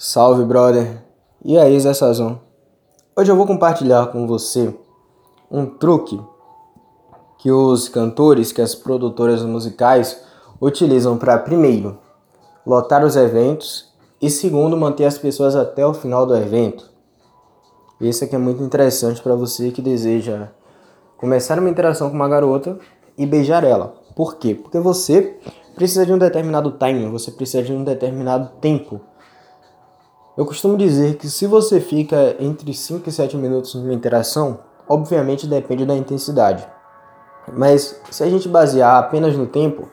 Salve, brother! E aí, Zé Sazon? Hoje eu vou compartilhar com você um truque que os cantores, que as produtoras musicais utilizam para, primeiro, lotar os eventos e, segundo, manter as pessoas até o final do evento. Esse aqui é muito interessante para você que deseja começar uma interação com uma garota e beijar ela. Por quê? Porque você precisa de um determinado timing, você precisa de um determinado tempo. Eu costumo dizer que se você fica entre 5 e 7 minutos numa interação, obviamente depende da intensidade. Mas se a gente basear apenas no tempo,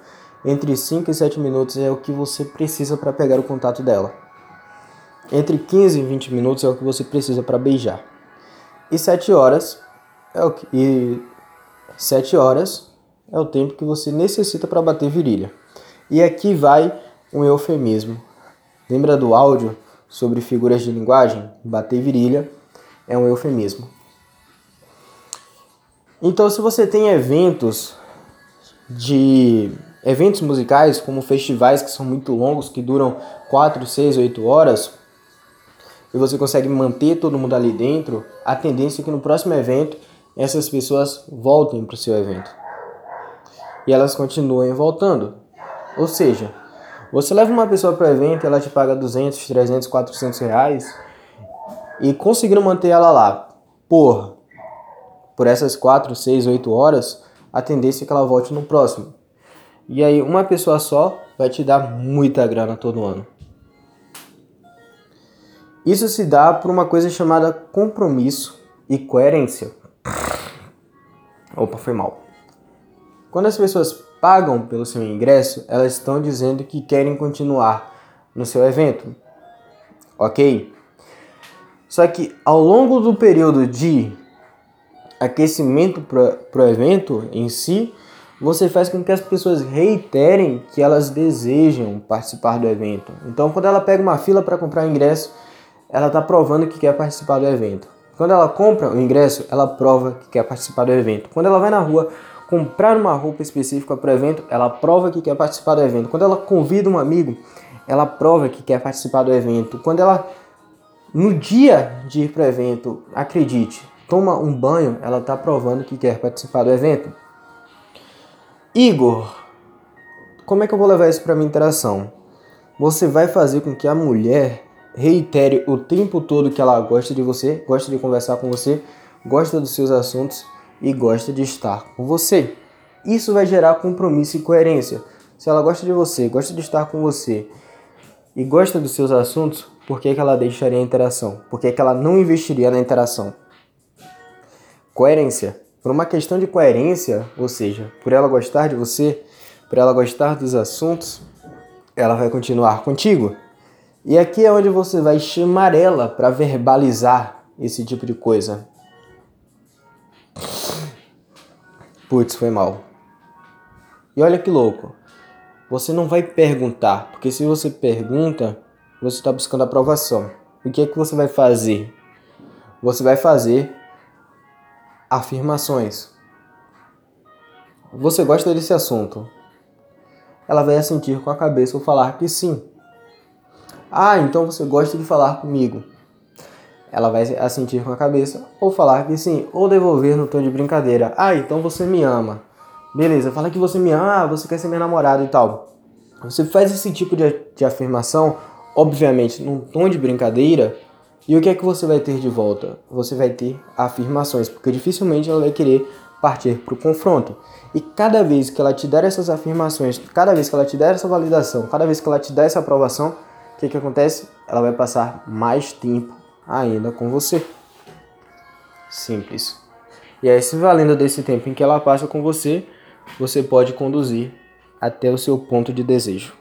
entre 5 e 7 minutos é o que você precisa para pegar o contato dela. Entre 15 e 20 minutos é o que você precisa para beijar. E 7 horas é o que, e 7 horas é o tempo que você necessita para bater virilha. E aqui vai um eufemismo. Lembra do áudio sobre figuras de linguagem? Bater virilha é um eufemismo. Então, se você tem eventos de eventos musicais, como festivais que são muito longos, que duram 4, 6, 8 horas, e você consegue manter todo mundo ali dentro, a tendência é que no próximo evento essas pessoas voltem para o seu evento. E elas continuem voltando. Ou seja, você leva uma pessoa para evento, ela te paga 200, 300, 400 reais e conseguindo manter ela lá por, por essas 4, 6, 8 horas, a tendência é que ela volte no próximo. E aí uma pessoa só vai te dar muita grana todo ano. Isso se dá por uma coisa chamada compromisso e coerência. Opa, foi mal. Quando as pessoas pagam pelo seu ingresso, elas estão dizendo que querem continuar no seu evento. Ok? Só que ao longo do período de aquecimento para o evento em si, você faz com que as pessoas reiterem que elas desejam participar do evento. Então, quando ela pega uma fila para comprar ingresso, ela está provando que quer participar do evento. Quando ela compra o ingresso, ela prova que quer participar do evento. Quando ela vai na rua comprar uma roupa específica para o evento, ela prova que quer participar do evento. Quando ela convida um amigo, ela prova que quer participar do evento. Quando ela, no dia de ir para o evento, acredite, toma um banho, ela está provando que quer participar do evento. Igor, como é que eu vou levar isso para minha interação? Você vai fazer com que a mulher reitere o tempo todo que ela gosta de você, gosta de conversar com você, gosta dos seus assuntos e gosta de estar com você. Isso vai gerar compromisso e coerência. Se ela gosta de você, gosta de estar com você e gosta dos seus assuntos, por que, que ela deixaria a interação? Por que, que ela não investiria na interação? Coerência. Por uma questão de coerência, ou seja, por ela gostar de você, por ela gostar dos assuntos, ela vai continuar contigo. E aqui é onde você vai chamar ela para verbalizar esse tipo de coisa. Putz, foi mal. E olha que louco. Você não vai perguntar, porque se você pergunta, você está buscando aprovação. O que é que você vai fazer? Você vai fazer afirmações. Você gosta desse assunto? Ela vai assentir com a cabeça ou falar que sim. Ah, então você gosta de falar comigo ela vai assentir com a cabeça ou falar que sim, ou devolver no tom de brincadeira. Ah, então você me ama. Beleza, fala que você me ama, ah, você quer ser meu namorado e tal. Você faz esse tipo de, de afirmação, obviamente, num tom de brincadeira, e o que é que você vai ter de volta? Você vai ter afirmações, porque dificilmente ela vai querer partir para o confronto. E cada vez que ela te der essas afirmações, cada vez que ela te der essa validação, cada vez que ela te der essa aprovação, o que, que acontece? Ela vai passar mais tempo ainda com você. Simples. E aí, se valendo desse tempo em que ela passa com você, você pode conduzir até o seu ponto de desejo.